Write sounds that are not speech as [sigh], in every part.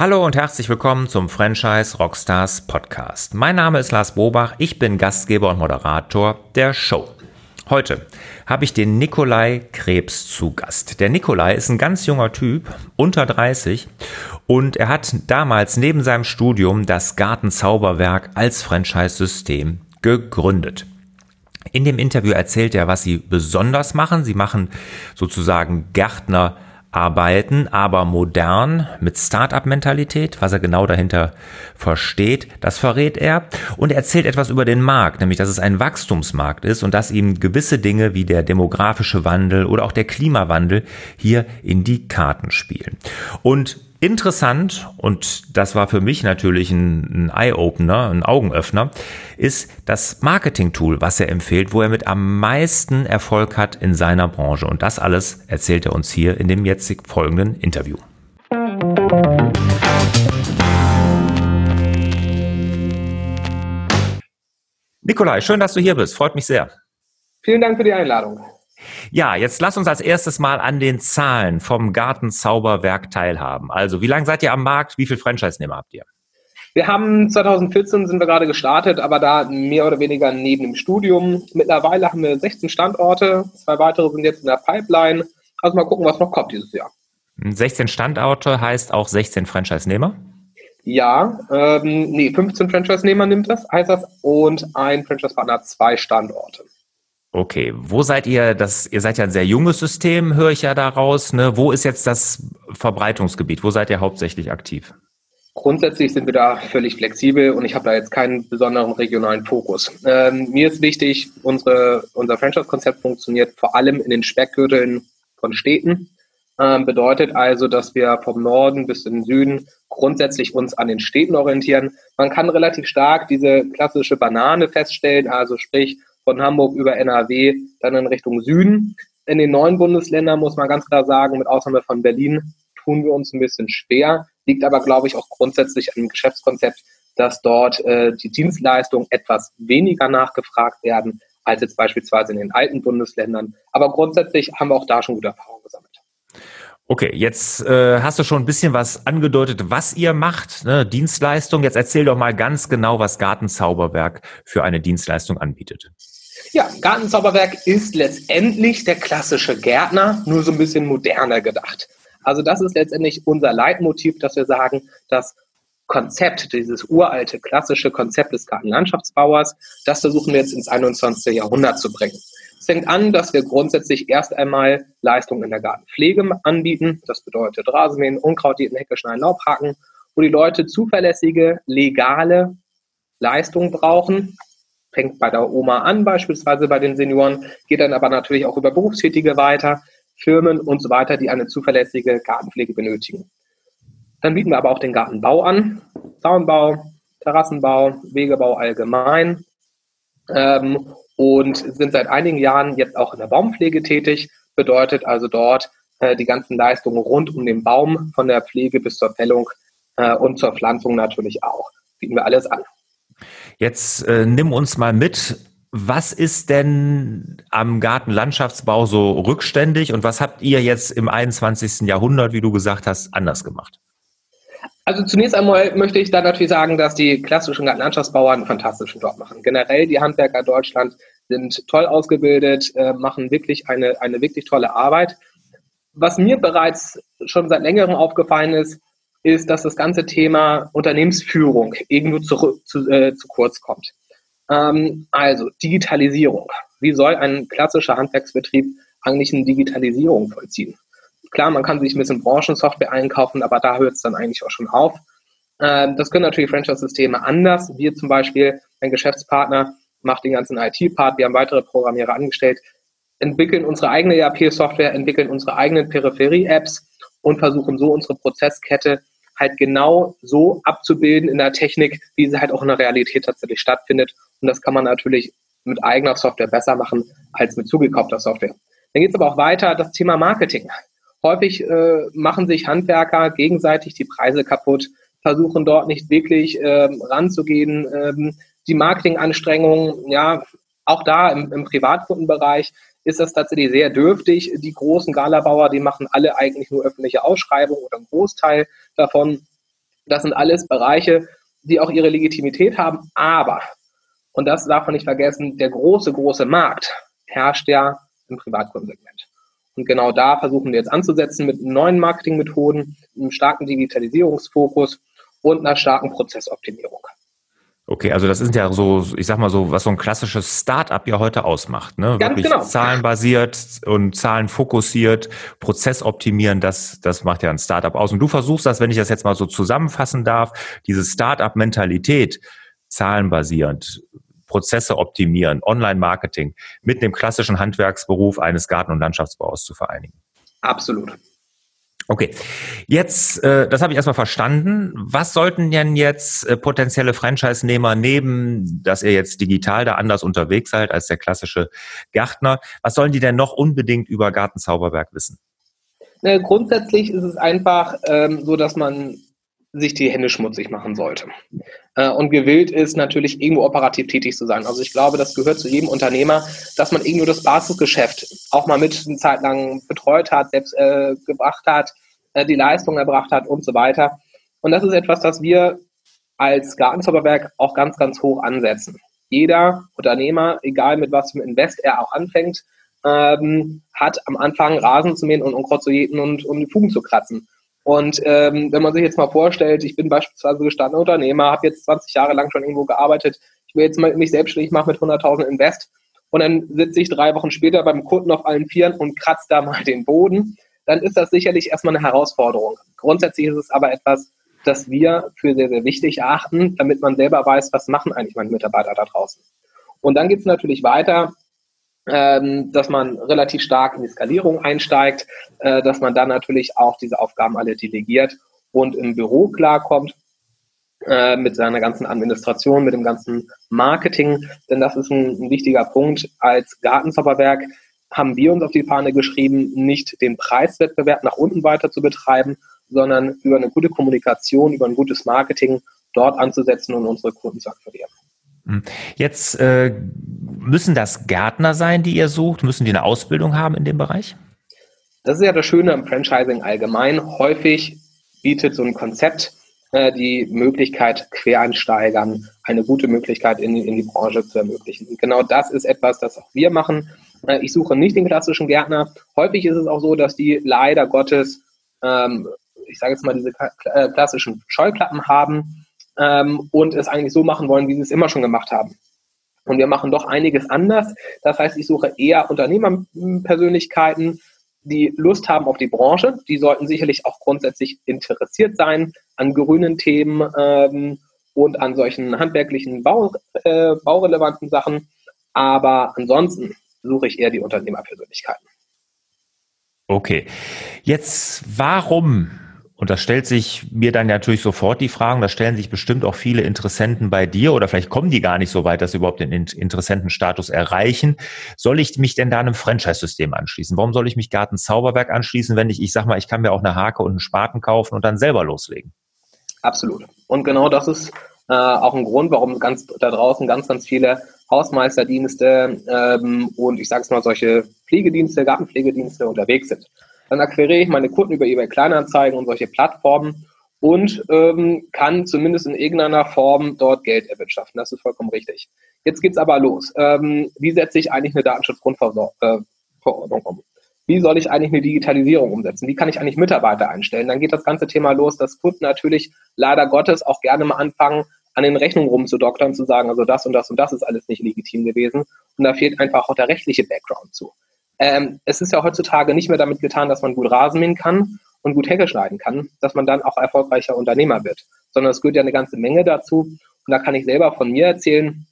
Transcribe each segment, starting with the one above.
Hallo und herzlich willkommen zum Franchise Rockstars Podcast. Mein Name ist Lars Bobach, ich bin Gastgeber und Moderator der Show. Heute habe ich den Nikolai Krebs zu Gast. Der Nikolai ist ein ganz junger Typ, unter 30, und er hat damals neben seinem Studium das Gartenzauberwerk als Franchise-System gegründet. In dem Interview erzählt er, was sie besonders machen. Sie machen sozusagen Gärtner arbeiten, aber modern mit Start-up-Mentalität, was er genau dahinter versteht, das verrät er und er erzählt etwas über den Markt, nämlich dass es ein Wachstumsmarkt ist und dass ihm gewisse Dinge wie der demografische Wandel oder auch der Klimawandel hier in die Karten spielen. Und Interessant, und das war für mich natürlich ein, ein Eye-Opener, ein Augenöffner, ist das Marketing-Tool, was er empfiehlt, wo er mit am meisten Erfolg hat in seiner Branche. Und das alles erzählt er uns hier in dem jetzt folgenden Interview. Nikolai, schön, dass du hier bist. Freut mich sehr. Vielen Dank für die Einladung. Ja, jetzt lass uns als erstes mal an den Zahlen vom Gartenzauberwerk teilhaben. Also, wie lange seid ihr am Markt? Wie viele Franchise-Nehmer habt ihr? Wir haben 2014 sind wir gerade gestartet, aber da mehr oder weniger neben dem Studium. Mittlerweile haben wir 16 Standorte, zwei weitere sind jetzt in der Pipeline. Also mal gucken, was noch kommt dieses Jahr. 16 Standorte heißt auch 16 Franchise-Nehmer? Ja, ähm, nee, 15 Franchise-Nehmer nimmt das, heißt das, und ein Franchise-Partner hat zwei Standorte. Okay, wo seid ihr? Das, ihr seid ja ein sehr junges System, höre ich ja daraus. Ne? Wo ist jetzt das Verbreitungsgebiet? Wo seid ihr hauptsächlich aktiv? Grundsätzlich sind wir da völlig flexibel und ich habe da jetzt keinen besonderen regionalen Fokus. Ähm, mir ist wichtig, unsere, unser Franchise-Konzept funktioniert vor allem in den Speckgürteln von Städten. Ähm, bedeutet also, dass wir vom Norden bis in den Süden grundsätzlich uns an den Städten orientieren. Man kann relativ stark diese klassische Banane feststellen, also sprich von Hamburg über NRW dann in Richtung Süden. In den neuen Bundesländern muss man ganz klar sagen, mit Ausnahme von Berlin tun wir uns ein bisschen schwer, liegt aber, glaube ich, auch grundsätzlich an dem Geschäftskonzept, dass dort äh, die Dienstleistungen etwas weniger nachgefragt werden als jetzt beispielsweise in den alten Bundesländern. Aber grundsätzlich haben wir auch da schon gute Erfahrungen. Okay, jetzt äh, hast du schon ein bisschen was angedeutet, was ihr macht, ne? Dienstleistung. Jetzt erzähl doch mal ganz genau, was Gartenzauberwerk für eine Dienstleistung anbietet. Ja, Gartenzauberwerk ist letztendlich der klassische Gärtner, nur so ein bisschen moderner gedacht. Also das ist letztendlich unser Leitmotiv, dass wir sagen, das Konzept, dieses uralte klassische Konzept des Gartenlandschaftsbauers, das versuchen wir jetzt ins 21. Jahrhundert zu bringen. Es fängt an, dass wir grundsätzlich erst einmal Leistungen in der Gartenpflege anbieten. Das bedeutet Rasenmähen, Unkraut, Hecke schneiden, Laubhaken, wo die Leute zuverlässige, legale Leistungen brauchen, fängt bei der Oma an, beispielsweise bei den Senioren, geht dann aber natürlich auch über Berufstätige weiter, Firmen und so weiter, die eine zuverlässige Gartenpflege benötigen. Dann bieten wir aber auch den Gartenbau an, Zaunbau, Terrassenbau, Wegebau allgemein ähm, und sind seit einigen Jahren jetzt auch in der Baumpflege tätig, bedeutet also dort äh, die ganzen Leistungen rund um den Baum, von der Pflege bis zur Fällung äh, und zur Pflanzung natürlich auch. Bieten wir alles an. Jetzt äh, nimm uns mal mit. Was ist denn am Gartenlandschaftsbau so rückständig und was habt ihr jetzt im 21. Jahrhundert, wie du gesagt hast, anders gemacht? Also zunächst einmal möchte ich da natürlich sagen, dass die klassischen Gartenlandschaftsbauer einen fantastischen Job machen. Generell die Handwerker Deutschland sind toll ausgebildet, äh, machen wirklich eine, eine wirklich tolle Arbeit. Was mir bereits schon seit längerem aufgefallen ist, ist, dass das ganze Thema Unternehmensführung irgendwo zu, zu, äh, zu kurz kommt. Ähm, also Digitalisierung. Wie soll ein klassischer Handwerksbetrieb eigentlich eine Digitalisierung vollziehen? Klar, man kann sich ein bisschen Branchensoftware einkaufen, aber da hört es dann eigentlich auch schon auf. Ähm, das können natürlich Franchise-Systeme anders. Wir zum Beispiel, ein Geschäftspartner macht den ganzen IT-Part, wir haben weitere Programmierer angestellt, entwickeln unsere eigene ERP-Software, entwickeln unsere eigenen Peripherie-Apps und versuchen so unsere Prozesskette halt genau so abzubilden in der Technik, wie sie halt auch in der Realität tatsächlich stattfindet. Und das kann man natürlich mit eigener Software besser machen als mit zugekaufter Software. Dann geht es aber auch weiter, das Thema Marketing. Häufig äh, machen sich Handwerker gegenseitig die Preise kaputt, versuchen dort nicht wirklich ähm, ranzugehen. Ähm, die Marketinganstrengungen, ja, auch da im, im Privatkundenbereich ist das tatsächlich sehr dürftig. Die großen Galabauer, die machen alle eigentlich nur öffentliche Ausschreibungen oder einen Großteil davon. Das sind alles Bereiche, die auch ihre Legitimität haben, aber, und das darf man nicht vergessen, der große, große Markt herrscht ja im Privatkundensegment. Und genau da versuchen wir jetzt anzusetzen mit neuen Marketingmethoden, einem starken Digitalisierungsfokus und einer starken Prozessoptimierung. Okay, also das ist ja so, ich sag mal so, was so ein klassisches Start-up ja heute ausmacht, ne? Ganz Wirklich genau. zahlenbasiert und zahlenfokussiert, prozessoptimieren, das, das macht ja ein Start-up aus. Und du versuchst das, wenn ich das jetzt mal so zusammenfassen darf, diese Start-up-Mentalität, zahlenbasierend, Prozesse optimieren, Online-Marketing mit dem klassischen Handwerksberuf eines Garten- und Landschaftsbauers zu vereinigen. Absolut. Okay, jetzt, äh, das habe ich erstmal verstanden. Was sollten denn jetzt äh, potenzielle Franchise-Nehmer neben, dass ihr jetzt digital da anders unterwegs seid als der klassische Gärtner, was sollen die denn noch unbedingt über Gartenzauberberg wissen? Na, grundsätzlich ist es einfach ähm, so, dass man sich die Hände schmutzig machen sollte. Äh, und gewillt ist natürlich irgendwo operativ tätig zu sein. Also ich glaube, das gehört zu jedem Unternehmer, dass man irgendwo das Basisgeschäft auch mal mit eine Zeit lang betreut hat, selbst äh, gebracht hat, äh, die Leistung erbracht hat und so weiter. Und das ist etwas, das wir als Gartenzauberwerk auch ganz, ganz hoch ansetzen. Jeder Unternehmer, egal mit was für Invest er auch anfängt, ähm, hat am Anfang Rasen zu mähen und Unkraut zu jäten und, und die Fugen zu kratzen. Und ähm, wenn man sich jetzt mal vorstellt, ich bin beispielsweise gestandener Unternehmer, habe jetzt 20 Jahre lang schon irgendwo gearbeitet, ich will jetzt mal mich selbstständig machen mit 100.000 Invest und dann sitze ich drei Wochen später beim Kunden auf allen Vieren und kratze da mal den Boden, dann ist das sicherlich erstmal eine Herausforderung. Grundsätzlich ist es aber etwas, das wir für sehr, sehr wichtig erachten, damit man selber weiß, was machen eigentlich meine Mitarbeiter da draußen. Und dann geht es natürlich weiter ähm, dass man relativ stark in die Skalierung einsteigt, äh, dass man dann natürlich auch diese Aufgaben alle delegiert und im Büro klarkommt äh, mit seiner ganzen Administration, mit dem ganzen Marketing, denn das ist ein, ein wichtiger Punkt. Als Gartenzauberwerk haben wir uns auf die Fahne geschrieben, nicht den Preiswettbewerb nach unten weiter zu betreiben, sondern über eine gute Kommunikation, über ein gutes Marketing dort anzusetzen und unsere Kunden zu akquirieren. Hm. Jetzt äh, müssen das Gärtner sein, die ihr sucht? Müssen die eine Ausbildung haben in dem Bereich? Das ist ja das Schöne am Franchising allgemein. Häufig bietet so ein Konzept äh, die Möglichkeit, Quereinsteigern eine gute Möglichkeit in, in die Branche zu ermöglichen. Und genau das ist etwas, das auch wir machen. Äh, ich suche nicht den klassischen Gärtner. Häufig ist es auch so, dass die leider Gottes, ähm, ich sage jetzt mal, diese äh, klassischen Scheuklappen haben ähm, und es eigentlich so machen wollen, wie sie es immer schon gemacht haben. Und wir machen doch einiges anders. Das heißt, ich suche eher Unternehmerpersönlichkeiten, die Lust haben auf die Branche. Die sollten sicherlich auch grundsätzlich interessiert sein an grünen Themen ähm, und an solchen handwerklichen, Bau, äh, baurelevanten Sachen. Aber ansonsten suche ich eher die Unternehmerpersönlichkeiten. Okay. Jetzt, warum und das stellt sich mir dann natürlich sofort die Fragen, da stellen sich bestimmt auch viele Interessenten bei dir oder vielleicht kommen die gar nicht so weit, dass sie überhaupt den Interessentenstatus erreichen. Soll ich mich denn da einem Franchise-System anschließen? Warum soll ich mich Garten Zauberberg anschließen, wenn ich, ich sag mal, ich kann mir auch eine Hake und einen Spaten kaufen und dann selber loslegen? Absolut. Und genau das ist äh, auch ein Grund, warum ganz da draußen ganz, ganz viele Hausmeisterdienste ähm, und ich sage es mal solche Pflegedienste, Gartenpflegedienste unterwegs sind. Dann akquiriere ich meine Kunden über eBay Kleinanzeigen und solche Plattformen und ähm, kann zumindest in irgendeiner Form dort Geld erwirtschaften. Das ist vollkommen richtig. Jetzt geht's aber los. Ähm, wie setze ich eigentlich eine Datenschutzgrundverordnung äh, um? Wie soll ich eigentlich eine Digitalisierung umsetzen? Wie kann ich eigentlich Mitarbeiter einstellen? Dann geht das ganze Thema los, dass Kunden natürlich leider Gottes auch gerne mal anfangen, an den Rechnungen rumzudoktern, zu sagen, also das und das und das ist alles nicht legitim gewesen. Und da fehlt einfach auch der rechtliche Background zu. Ähm, es ist ja heutzutage nicht mehr damit getan, dass man gut Rasen mähen kann und gut Hecke schneiden kann, dass man dann auch erfolgreicher Unternehmer wird, sondern es gehört ja eine ganze Menge dazu. Und da kann ich selber von mir erzählen.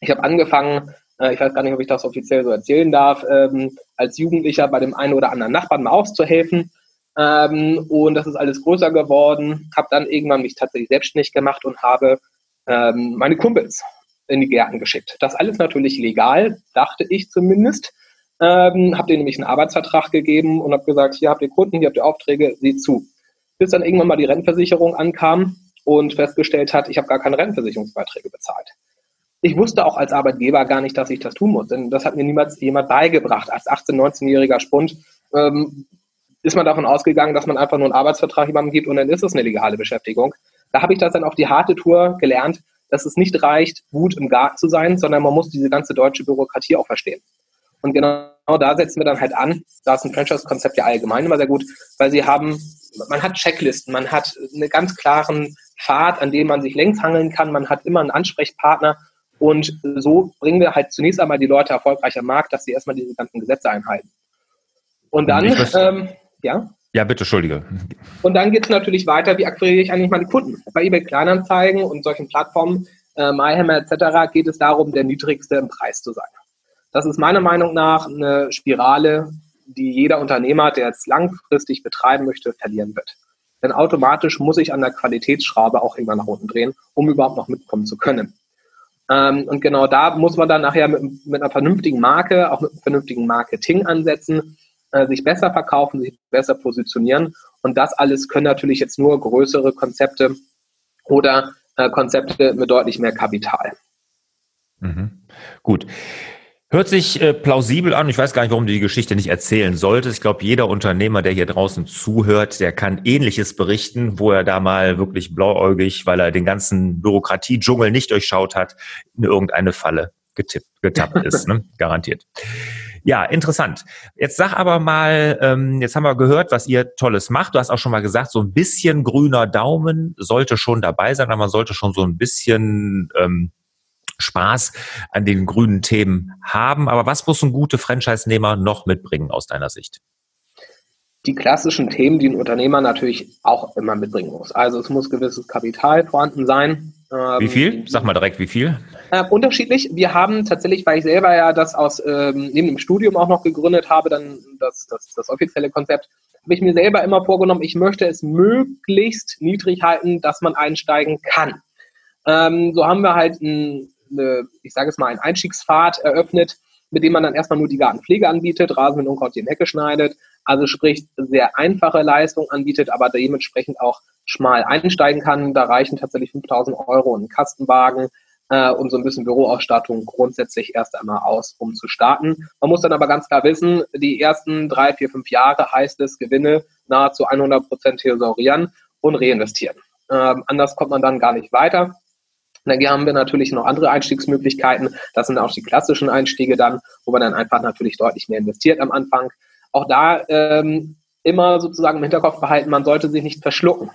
Ich habe angefangen, äh, ich weiß gar nicht, ob ich das offiziell so erzählen darf, ähm, als Jugendlicher bei dem einen oder anderen Nachbarn mal auszuhelfen. Ähm, und das ist alles größer geworden. Habe dann irgendwann mich tatsächlich selbstständig gemacht und habe ähm, meine Kumpels in die Gärten geschickt. Das alles natürlich legal, dachte ich zumindest. Ähm, habe denen nämlich einen Arbeitsvertrag gegeben und habe gesagt, hier habt ihr Kunden, hier habt ihr Aufträge, seht zu. Bis dann irgendwann mal die Rentenversicherung ankam und festgestellt hat, ich habe gar keine Rentenversicherungsbeiträge bezahlt. Ich wusste auch als Arbeitgeber gar nicht, dass ich das tun muss, denn das hat mir niemals jemand beigebracht. Als 18-, 19-jähriger Spund ähm, ist man davon ausgegangen, dass man einfach nur einen Arbeitsvertrag jemandem gibt und dann ist es eine legale Beschäftigung. da habe ich das dann auf die harte Tour gelernt, dass es nicht reicht, gut im Garten zu sein, sondern man muss diese ganze deutsche Bürokratie auch verstehen. Und genau da setzen wir dann halt an. Da ist ein Franchise-Konzept ja allgemein immer sehr gut, weil sie haben, man hat Checklisten, man hat einen ganz klaren Pfad, an dem man sich längs hangeln kann, man hat immer einen Ansprechpartner und so bringen wir halt zunächst einmal die Leute erfolgreich am Markt, dass sie erstmal diese ganzen Gesetze einhalten. Und dann, ähm, ja? Ja, bitte, Entschuldige. Und dann geht es natürlich weiter, wie akquiriere ich eigentlich meine Kunden? Bei eBay Kleinanzeigen und solchen Plattformen, äh, MyHammer etc., geht es darum, der niedrigste im Preis zu sein. Das ist meiner Meinung nach eine Spirale, die jeder Unternehmer, der es langfristig betreiben möchte, verlieren wird. Denn automatisch muss ich an der Qualitätsschraube auch irgendwann nach unten drehen, um überhaupt noch mitkommen zu können. Ähm, und genau da muss man dann nachher mit, mit, einer vernünftigen Marke, auch mit einem vernünftigen Marketing ansetzen, äh, sich besser verkaufen, sich besser positionieren. Und das alles können natürlich jetzt nur größere Konzepte oder äh, Konzepte mit deutlich mehr Kapital. Mhm. Gut. Hört sich äh, plausibel an. Ich weiß gar nicht, warum du die Geschichte nicht erzählen solltest. Ich glaube, jeder Unternehmer, der hier draußen zuhört, der kann Ähnliches berichten, wo er da mal wirklich blauäugig, weil er den ganzen Bürokratiedschungel nicht durchschaut hat, in irgendeine Falle getippt, getappt ist. Ne? [laughs] Garantiert. Ja, interessant. Jetzt sag aber mal, ähm, jetzt haben wir gehört, was ihr Tolles macht. Du hast auch schon mal gesagt, so ein bisschen grüner Daumen sollte schon dabei sein, aber man sollte schon so ein bisschen ähm, Spaß an den grünen Themen haben. Aber was muss ein guter Franchise-Nehmer noch mitbringen aus deiner Sicht? Die klassischen Themen, die ein Unternehmer natürlich auch immer mitbringen muss. Also es muss gewisses Kapital vorhanden sein. Wie viel? Ähm, Sag mal direkt, wie viel? Äh, unterschiedlich. Wir haben tatsächlich, weil ich selber ja das aus ähm, neben dem Studium auch noch gegründet habe, dann das, das, das offizielle Konzept, habe ich mir selber immer vorgenommen, ich möchte es möglichst niedrig halten, dass man einsteigen kann. Ähm, so haben wir halt ein eine, ich sage es mal, einen Einstiegspfad eröffnet, mit dem man dann erstmal nur die Gartenpflege anbietet, Rasen mit Unkraut in Hecke schneidet, also sprich sehr einfache Leistung anbietet, aber dementsprechend auch schmal einsteigen kann. Da reichen tatsächlich 5000 Euro und ein Kastenwagen äh, und so ein bisschen Büroausstattung grundsätzlich erst einmal aus, um zu starten. Man muss dann aber ganz klar wissen, die ersten drei, vier, fünf Jahre heißt es Gewinne nahezu 100 Prozent thesaurieren und reinvestieren. Ähm, anders kommt man dann gar nicht weiter. Dann haben wir natürlich noch andere Einstiegsmöglichkeiten. Das sind auch die klassischen Einstiege dann, wo man dann einfach natürlich deutlich mehr investiert am Anfang. Auch da ähm, immer sozusagen im Hinterkopf behalten, man sollte sich nicht verschlucken.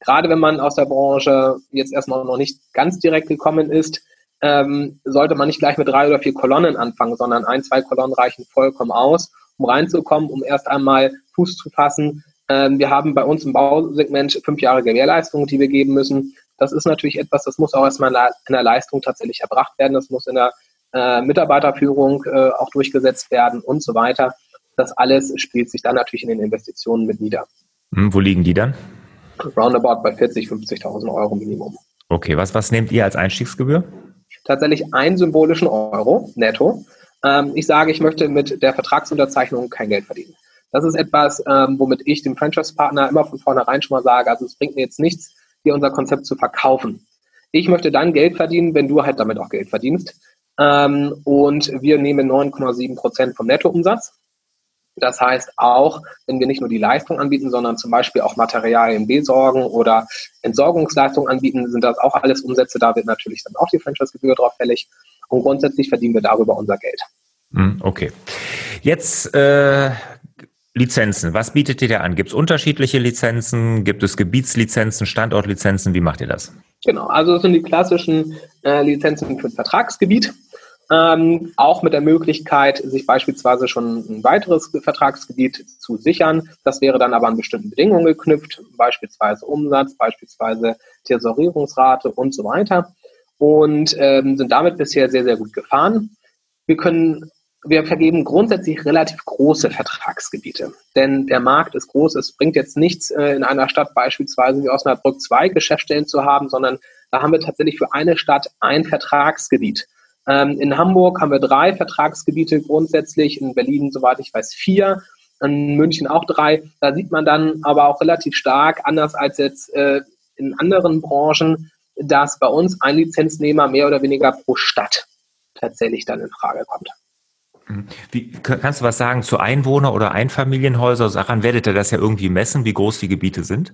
Gerade wenn man aus der Branche jetzt erstmal noch nicht ganz direkt gekommen ist, ähm, sollte man nicht gleich mit drei oder vier Kolonnen anfangen, sondern ein, zwei Kolonnen reichen vollkommen aus, um reinzukommen, um erst einmal Fuß zu fassen. Ähm, wir haben bei uns im Bausegment fünf Jahre Gewährleistung, die wir geben müssen. Das ist natürlich etwas, das muss auch erstmal in der Leistung tatsächlich erbracht werden. Das muss in der äh, Mitarbeiterführung äh, auch durchgesetzt werden und so weiter. Das alles spielt sich dann natürlich in den Investitionen mit nieder. Hm, wo liegen die dann? Roundabout bei 40, 50.000 Euro Minimum. Okay, was, was nehmt ihr als Einstiegsgebühr? Tatsächlich einen symbolischen Euro netto. Ähm, ich sage, ich möchte mit der Vertragsunterzeichnung kein Geld verdienen. Das ist etwas, ähm, womit ich dem Franchise-Partner immer von vornherein schon mal sage, also es bringt mir jetzt nichts, dir unser Konzept zu verkaufen. Ich möchte dann Geld verdienen, wenn du halt damit auch Geld verdienst. Ähm, und wir nehmen 9,7 Prozent vom Nettoumsatz. Das heißt auch, wenn wir nicht nur die Leistung anbieten, sondern zum Beispiel auch Materialien besorgen oder Entsorgungsleistungen anbieten, sind das auch alles Umsätze. Da wird natürlich dann auch die Franchise-Gebühr drauf fällig. Und grundsätzlich verdienen wir darüber unser Geld. Hm, okay. Jetzt äh, Lizenzen, was bietet ihr da an? Gibt es unterschiedliche Lizenzen? Gibt es Gebietslizenzen, Standortlizenzen? Wie macht ihr das? Genau, also das sind die klassischen äh, Lizenzen für ein Vertragsgebiet. Ähm, auch mit der Möglichkeit, sich beispielsweise schon ein weiteres Vertragsgebiet zu sichern. Das wäre dann aber an bestimmten Bedingungen geknüpft, beispielsweise Umsatz, beispielsweise Tesorierungsrate und so weiter. Und ähm, sind damit bisher sehr, sehr gut gefahren. Wir können wir vergeben grundsätzlich relativ große Vertragsgebiete. Denn der Markt ist groß. Es bringt jetzt nichts, äh, in einer Stadt beispielsweise wie Osnabrück zwei Geschäftsstellen zu haben, sondern da haben wir tatsächlich für eine Stadt ein Vertragsgebiet. Ähm, in Hamburg haben wir drei Vertragsgebiete grundsätzlich, in Berlin, soweit ich weiß, vier, in München auch drei. Da sieht man dann aber auch relativ stark, anders als jetzt äh, in anderen Branchen, dass bei uns ein Lizenznehmer mehr oder weniger pro Stadt tatsächlich dann in Frage kommt. Wie, kannst du was sagen zu Einwohner- oder Einfamilienhäuser? Daran werdet ihr das ja irgendwie messen, wie groß die Gebiete sind?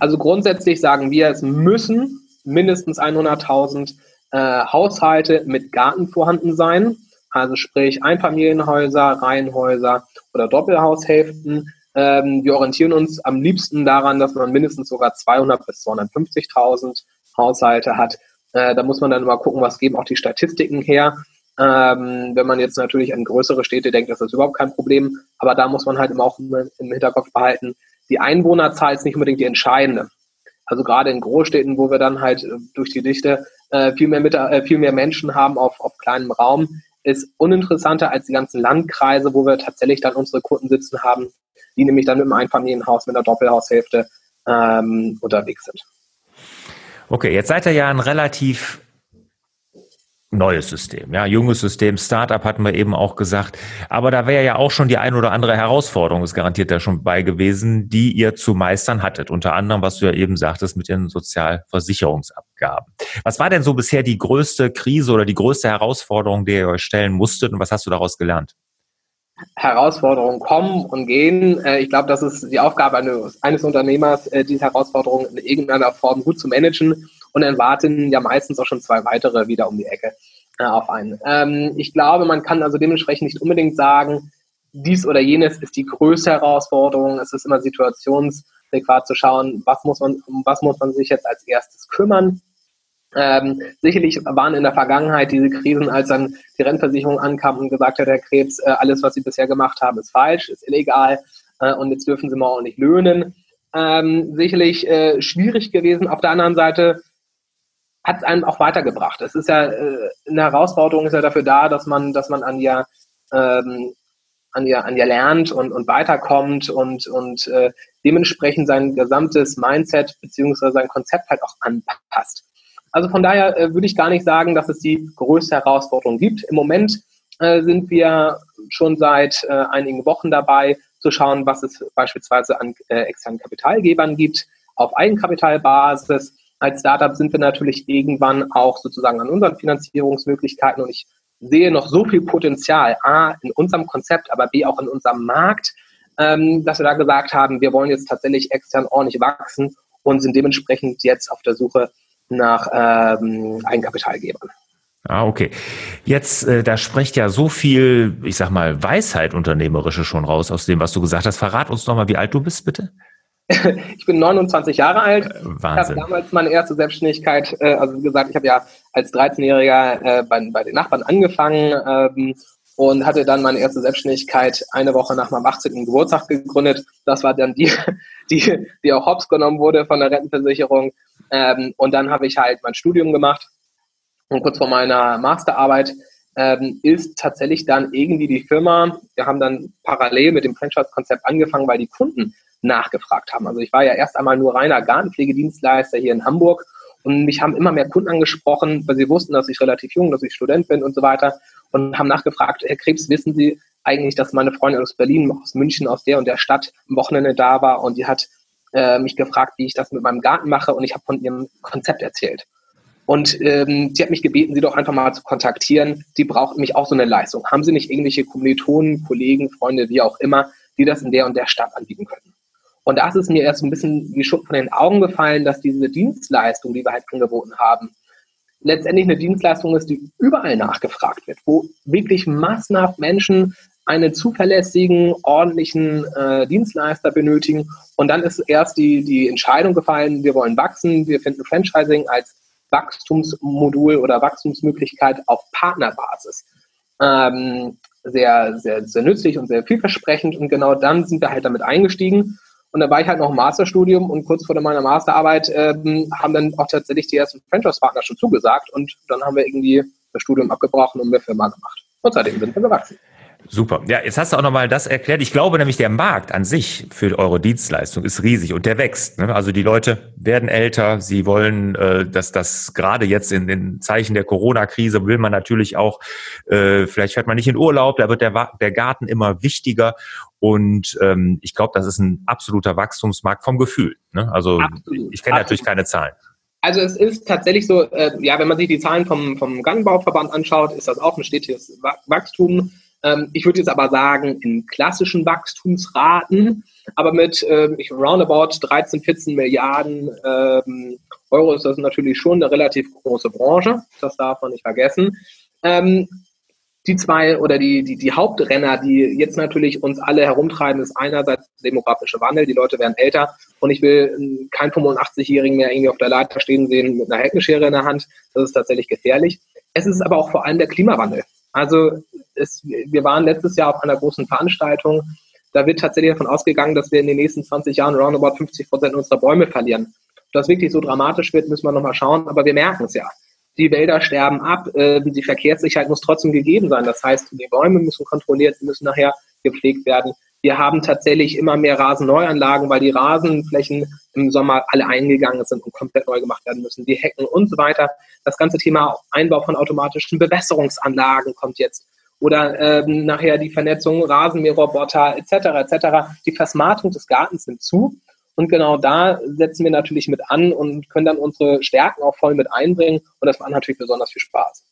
Also grundsätzlich sagen wir, es müssen mindestens 100.000 äh, Haushalte mit Garten vorhanden sein. Also sprich Einfamilienhäuser, Reihenhäuser oder Doppelhaushälften. Ähm, wir orientieren uns am liebsten daran, dass man mindestens sogar 200 bis 250.000 Haushalte hat. Äh, da muss man dann mal gucken, was geben auch die Statistiken her. Ähm, wenn man jetzt natürlich an größere Städte denkt, ist das überhaupt kein Problem. Aber da muss man halt immer auch im Hinterkopf behalten, die Einwohnerzahl ist nicht unbedingt die entscheidende. Also gerade in Großstädten, wo wir dann halt äh, durch die Dichte äh, viel, mehr mit, äh, viel mehr Menschen haben auf, auf kleinem Raum, ist uninteressanter als die ganzen Landkreise, wo wir tatsächlich dann unsere Kunden sitzen haben, die nämlich dann mit einem Einfamilienhaus, mit einer Doppelhaushälfte ähm, unterwegs sind. Okay, jetzt seid ihr ja ein relativ neues System, ja, junges System, Startup hatten wir eben auch gesagt. Aber da wäre ja auch schon die ein oder andere Herausforderung, ist garantiert da schon bei gewesen, die ihr zu meistern hattet. Unter anderem, was du ja eben sagtest, mit den Sozialversicherungsabgaben. Was war denn so bisher die größte Krise oder die größte Herausforderung, die ihr euch stellen musstet und was hast du daraus gelernt? Herausforderungen kommen und gehen. Äh, ich glaube, das ist die Aufgabe eines, eines Unternehmers, äh, diese Herausforderungen in irgendeiner Form gut zu managen und dann warten ja meistens auch schon zwei weitere wieder um die Ecke äh, auf einen. Ähm, ich glaube, man kann also dementsprechend nicht unbedingt sagen, dies oder jenes ist die größte Herausforderung. Es ist immer situationsadäquat zu schauen, was muss man, um was muss man sich jetzt als erstes kümmern. Ähm, sicherlich waren in der Vergangenheit diese Krisen, als dann die Rentenversicherung ankam und gesagt hat, Herr Krebs, äh, alles, was Sie bisher gemacht haben, ist falsch, ist illegal äh, und jetzt dürfen Sie mal ordentlich löhnen. Ähm, sicherlich äh, schwierig gewesen. Auf der anderen Seite hat es einem auch weitergebracht. Es ist ja äh, eine Herausforderung ist ja dafür da, dass man, dass man an ihr, ähm, an ihr, an ihr lernt und, und weiterkommt und, und äh, dementsprechend sein gesamtes Mindset beziehungsweise sein Konzept halt auch anpasst. Also von daher äh, würde ich gar nicht sagen, dass es die größte Herausforderung gibt. Im Moment äh, sind wir schon seit äh, einigen Wochen dabei, zu schauen, was es beispielsweise an äh, externen Kapitalgebern gibt, auf Eigenkapitalbasis als Startup sind wir natürlich irgendwann auch sozusagen an unseren Finanzierungsmöglichkeiten und ich sehe noch so viel Potenzial, A, in unserem Konzept, aber B, auch in unserem Markt, ähm, dass wir da gesagt haben, wir wollen jetzt tatsächlich extern ordentlich wachsen und sind dementsprechend jetzt auf der Suche nach ähm, Eigenkapitalgebern. Ah, okay. Jetzt, äh, da spricht ja so viel, ich sag mal, Weisheit unternehmerische schon raus aus dem, was du gesagt hast. Verrat uns nochmal, wie alt du bist, bitte. [laughs] ich bin 29 Jahre alt. Wahnsinn. Ich habe damals meine erste Selbstständigkeit, äh, also wie gesagt, ich habe ja als 13-Jähriger äh, bei, bei den Nachbarn angefangen ähm, und hatte dann meine erste Selbstständigkeit eine Woche nach meinem 18. Geburtstag gegründet. Das war dann die, [laughs] die, die auch hops genommen wurde von der Rentenversicherung. Ähm, und dann habe ich halt mein Studium gemacht und kurz vor meiner Masterarbeit ähm, ist tatsächlich dann irgendwie die Firma, wir haben dann parallel mit dem Franchise-Konzept angefangen, weil die Kunden nachgefragt haben. Also ich war ja erst einmal nur reiner Gartenpflegedienstleister hier in Hamburg und mich haben immer mehr Kunden angesprochen, weil sie wussten, dass ich relativ jung, dass ich Student bin und so weiter und haben nachgefragt, Herr Krebs, wissen Sie eigentlich, dass meine Freundin aus Berlin, aus München, aus der und der Stadt am Wochenende da war und die hat äh, mich gefragt, wie ich das mit meinem Garten mache und ich habe von ihrem Konzept erzählt. Und ähm, sie hat mich gebeten, sie doch einfach mal zu kontaktieren. Die braucht mich auch so eine Leistung. Haben Sie nicht irgendwelche Kommilitonen, Kollegen, Freunde, wie auch immer, die das in der und der Stadt anbieten können? Und da ist es mir erst ein bisschen wie Schutt von den Augen gefallen, dass diese Dienstleistung, die wir halt angeboten haben, letztendlich eine Dienstleistung ist, die überall nachgefragt wird, wo wirklich massenhaft Menschen einen zuverlässigen, ordentlichen äh, Dienstleister benötigen. Und dann ist erst die, die Entscheidung gefallen, wir wollen wachsen, wir finden Franchising als Wachstumsmodul oder Wachstumsmöglichkeit auf Partnerbasis. Ähm, sehr, sehr, sehr nützlich und sehr vielversprechend. Und genau dann sind wir halt damit eingestiegen. Und da war ich halt noch im Masterstudium und kurz vor meiner Masterarbeit ähm, haben dann auch tatsächlich die ersten Franchise-Partner schon zugesagt und dann haben wir irgendwie das Studium abgebrochen und eine Firma gemacht. Und seitdem sind wir gewachsen. Super. Ja, jetzt hast du auch nochmal das erklärt. Ich glaube nämlich, der Markt an sich für eure Dienstleistung ist riesig und der wächst. Ne? Also die Leute werden älter, sie wollen, äh, dass das gerade jetzt in den Zeichen der Corona-Krise will man natürlich auch, äh, vielleicht fährt man nicht in Urlaub, da wird der, der Garten immer wichtiger und ähm, ich glaube, das ist ein absoluter Wachstumsmarkt vom Gefühl. Ne? Also Absolut. ich kenne natürlich keine Zahlen. Also es ist tatsächlich so, äh, ja, wenn man sich die Zahlen vom, vom Gangbauverband anschaut, ist das auch ein stetiges Wachstum. Ähm, ich würde jetzt aber sagen, in klassischen Wachstumsraten, aber mit ähm, roundabout 13, 14 Milliarden ähm, Euro ist das natürlich schon eine relativ große Branche. Das darf man nicht vergessen. Ähm, die zwei oder die, die, die Hauptrenner, die jetzt natürlich uns alle herumtreiben, ist einerseits der demografische Wandel. Die Leute werden älter und ich will keinen 85-Jährigen mehr irgendwie auf der Leiter stehen sehen mit einer Heckenschere in der Hand. Das ist tatsächlich gefährlich. Es ist aber auch vor allem der Klimawandel. Also es, wir waren letztes Jahr auf einer großen Veranstaltung. Da wird tatsächlich davon ausgegangen, dass wir in den nächsten 20 Jahren roundabout 50 Prozent unserer Bäume verlieren. Ob das wirklich so dramatisch wird, müssen wir nochmal schauen, aber wir merken es ja. Die Wälder sterben ab, äh, die Verkehrssicherheit muss trotzdem gegeben sein. Das heißt, die Bäume müssen kontrolliert, müssen nachher gepflegt werden. Wir haben tatsächlich immer mehr Rasenneuanlagen, weil die Rasenflächen im Sommer alle eingegangen sind und komplett neu gemacht werden müssen. Die Hecken und so weiter. Das ganze Thema Einbau von automatischen Bewässerungsanlagen kommt jetzt. Oder ähm, nachher die Vernetzung Rasenmäherroboter etc. etc. Die Versmartung des Gartens nimmt zu. Und genau da setzen wir natürlich mit an und können dann unsere Stärken auch voll mit einbringen. Und das macht natürlich besonders viel Spaß.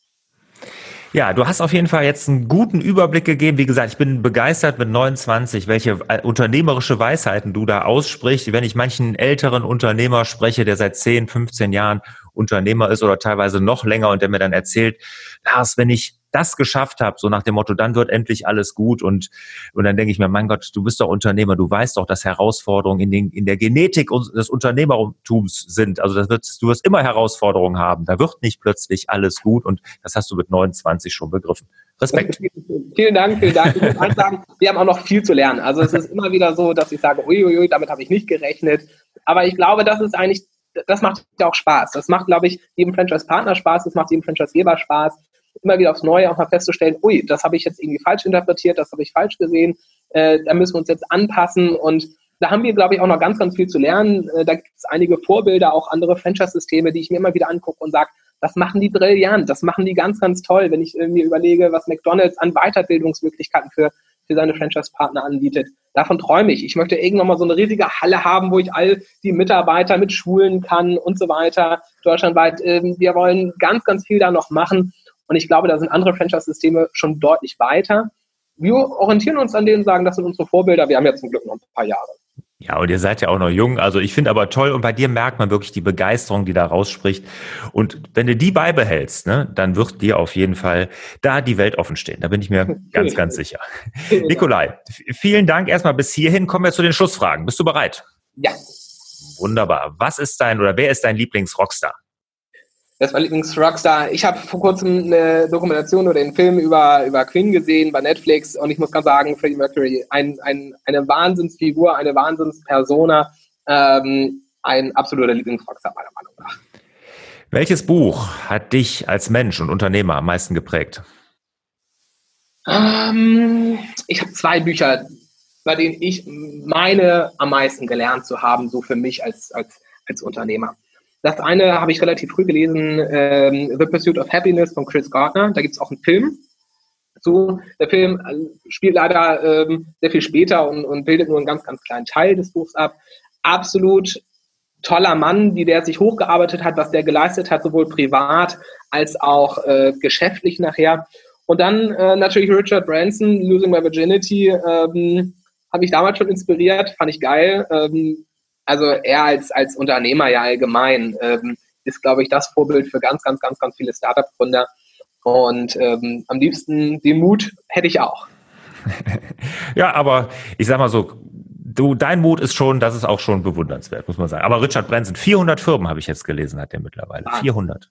Ja, du hast auf jeden Fall jetzt einen guten Überblick gegeben. Wie gesagt, ich bin begeistert mit 29, welche äh, unternehmerische Weisheiten du da aussprichst. Wenn ich manchen älteren Unternehmer spreche, der seit 10, 15 Jahren Unternehmer ist oder teilweise noch länger und der mir dann erzählt, Lars, wenn ich das geschafft habe, so nach dem Motto, dann wird endlich alles gut und, und dann denke ich mir, mein Gott, du bist doch Unternehmer, du weißt doch, dass Herausforderungen in, den, in der Genetik des Unternehmertums sind. Also das wird, du wirst immer Herausforderungen haben. Da wird nicht plötzlich alles gut und das hast du mit 29 schon begriffen. Respekt. [laughs] Vielen Dank, vielen Dank. Ich muss sagen, wir haben auch noch viel zu lernen. Also es ist immer wieder so, dass ich sage, uiuiui, damit habe ich nicht gerechnet. Aber ich glaube, das ist eigentlich das macht ja auch Spaß. Das macht, glaube ich, jedem Franchise-Partner Spaß, das macht jedem Franchise-Geber Spaß, immer wieder aufs Neue auch mal festzustellen, ui, das habe ich jetzt irgendwie falsch interpretiert, das habe ich falsch gesehen, äh, da müssen wir uns jetzt anpassen und da haben wir, glaube ich, auch noch ganz, ganz viel zu lernen. Äh, da gibt es einige Vorbilder, auch andere Franchise-Systeme, die ich mir immer wieder angucke und sage, das machen die brillant, das machen die ganz, ganz toll, wenn ich äh, mir überlege, was McDonalds an Weiterbildungsmöglichkeiten für, für seine Franchise-Partner anbietet. Davon träume ich. Ich möchte irgendwann mal so eine riesige Halle haben, wo ich all die Mitarbeiter mit schulen kann und so weiter, deutschlandweit. Ähm, wir wollen ganz, ganz viel da noch machen. Und ich glaube, da sind andere Franchise-Systeme schon deutlich weiter. Wir orientieren uns an denen und sagen, das sind unsere Vorbilder. Wir haben ja zum Glück noch ein paar Jahre. Ja, und ihr seid ja auch noch jung. Also ich finde aber toll und bei dir merkt man wirklich die Begeisterung, die da rausspricht. Und wenn du die beibehältst, ne, dann wird dir auf jeden Fall da die Welt offen stehen. Da bin ich mir [laughs] ganz, ganz sicher. Nikolai, vielen Dank erstmal bis hierhin. Kommen wir zu den Schlussfragen. Bist du bereit? Ja. Wunderbar. Was ist dein oder wer ist dein Lieblings-Rockstar? Das war Lieblings-Rockstar. Ich habe vor kurzem eine Dokumentation oder einen Film über, über Queen gesehen bei Netflix und ich muss ganz sagen, Freddie Mercury, ein, ein, eine Wahnsinnsfigur, eine Wahnsinnspersona, ähm, ein absoluter Lieblings-Rockstar meiner Meinung nach. Welches Buch hat dich als Mensch und Unternehmer am meisten geprägt? Ähm, ich habe zwei Bücher, bei denen ich meine am meisten gelernt zu haben, so für mich als, als, als Unternehmer. Das eine habe ich relativ früh gelesen, ähm, The Pursuit of Happiness von Chris Gardner. Da gibt es auch einen Film. So, der Film äh, spielt leider ähm, sehr viel später und, und bildet nur einen ganz, ganz kleinen Teil des Buchs ab. Absolut toller Mann, wie der sich hochgearbeitet hat, was der geleistet hat, sowohl privat als auch äh, geschäftlich nachher. Und dann äh, natürlich Richard Branson, Losing My Virginity, ähm, habe ich damals schon inspiriert, fand ich geil. Ähm, also er als, als Unternehmer ja allgemein ähm, ist, glaube ich, das Vorbild für ganz, ganz, ganz, ganz viele Startup-Gründer. Und ähm, am liebsten den Mut hätte ich auch. [laughs] ja, aber ich sag mal so, du, dein Mut ist schon, das ist auch schon bewundernswert, muss man sagen. Aber Richard Branson, 400 Firmen habe ich jetzt gelesen, hat er mittlerweile. Wahnsinn. 400.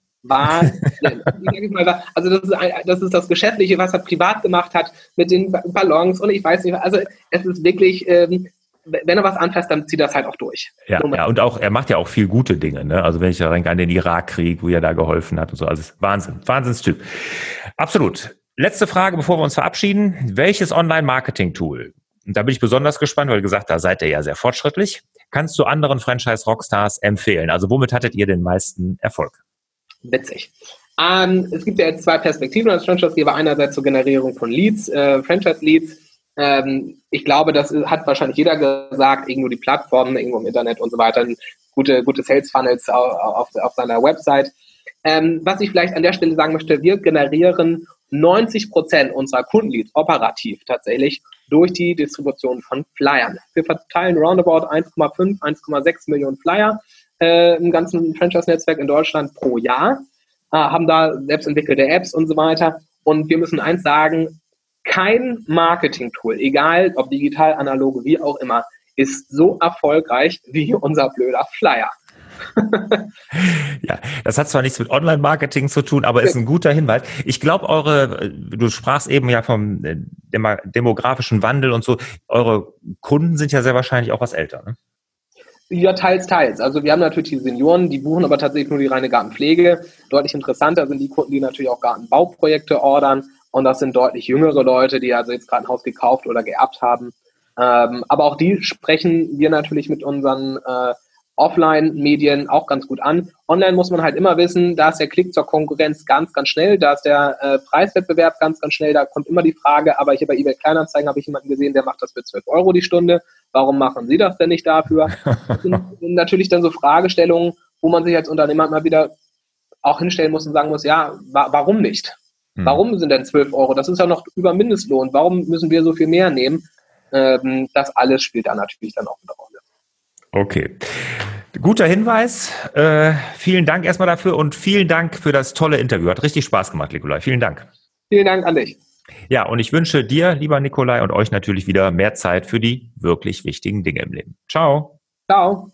War, [laughs] also das ist, ein, das ist das Geschäftliche, was er privat gemacht hat mit den Ballons und ich weiß nicht, also es ist wirklich, ähm, wenn er was anfasst, dann zieht er das halt auch durch. Ja, ja, und auch, er macht ja auch viel gute Dinge, ne? Also wenn ich da denke an den Irakkrieg, wo er da geholfen hat und so, also Wahnsinn, Wahnsinnstyp. Absolut. Letzte Frage, bevor wir uns verabschieden. Welches Online-Marketing-Tool, und da bin ich besonders gespannt, weil gesagt, da seid ihr ja sehr fortschrittlich, kannst du anderen Franchise-Rockstars empfehlen? Also womit hattet ihr den meisten Erfolg? Witzig. Ähm, es gibt ja jetzt zwei Perspektiven als Franchise-Geber. Einerseits zur Generierung von Leads, äh, Franchise-Leads ähm, ich glaube, das hat wahrscheinlich jeder gesagt, irgendwo die Plattformen, irgendwo im Internet und so weiter, gute, gute Sales Funnels auf, auf, auf seiner Website. Ähm, was ich vielleicht an der Stelle sagen möchte, wir generieren 90 Prozent unserer Kundenleads operativ tatsächlich durch die Distribution von Flyern. Wir verteilen roundabout 1,5, 1,6 Millionen Flyer äh, im ganzen Franchise-Netzwerk in Deutschland pro Jahr, äh, haben da selbst entwickelte Apps und so weiter. Und wir müssen eins sagen, kein Marketing-Tool, egal ob digital, analog, wie auch immer, ist so erfolgreich wie unser blöder Flyer. [laughs] ja, das hat zwar nichts mit Online-Marketing zu tun, aber ist ein guter Hinweis. Ich glaube, eure, du sprachst eben ja vom äh, demografischen Wandel und so, eure Kunden sind ja sehr wahrscheinlich auch was älter, ne? Ja, teils, teils. Also wir haben natürlich die Senioren, die buchen aber tatsächlich nur die reine Gartenpflege. Deutlich interessanter sind die Kunden, die natürlich auch Gartenbauprojekte ordern. Und das sind deutlich jüngere Leute, die also jetzt gerade ein Haus gekauft oder geerbt haben. Ähm, aber auch die sprechen wir natürlich mit unseren äh, Offline-Medien auch ganz gut an. Online muss man halt immer wissen, da ist der Klick zur Konkurrenz ganz, ganz schnell, da ist der äh, Preiswettbewerb ganz, ganz schnell, da kommt immer die Frage, aber hier bei eBay Kleinanzeigen habe ich jemanden gesehen, der macht das für 12 Euro die Stunde. Warum machen Sie das denn nicht dafür? [laughs] Das sind natürlich dann so Fragestellungen, wo man sich als Unternehmer mal wieder auch hinstellen muss und sagen muss, ja, wa warum nicht? Hm. Warum sind denn 12 Euro? Das ist ja noch über Mindestlohn. Warum müssen wir so viel mehr nehmen? Ähm, das alles spielt da natürlich dann auch eine Rolle. Okay. Guter Hinweis. Äh, vielen Dank erstmal dafür und vielen Dank für das tolle Interview. Hat richtig Spaß gemacht, Nikolai. Vielen Dank. Vielen Dank an dich. Ja, und ich wünsche dir, lieber Nikolai, und euch natürlich wieder mehr Zeit für die wirklich wichtigen Dinge im Leben. Ciao. Ciao.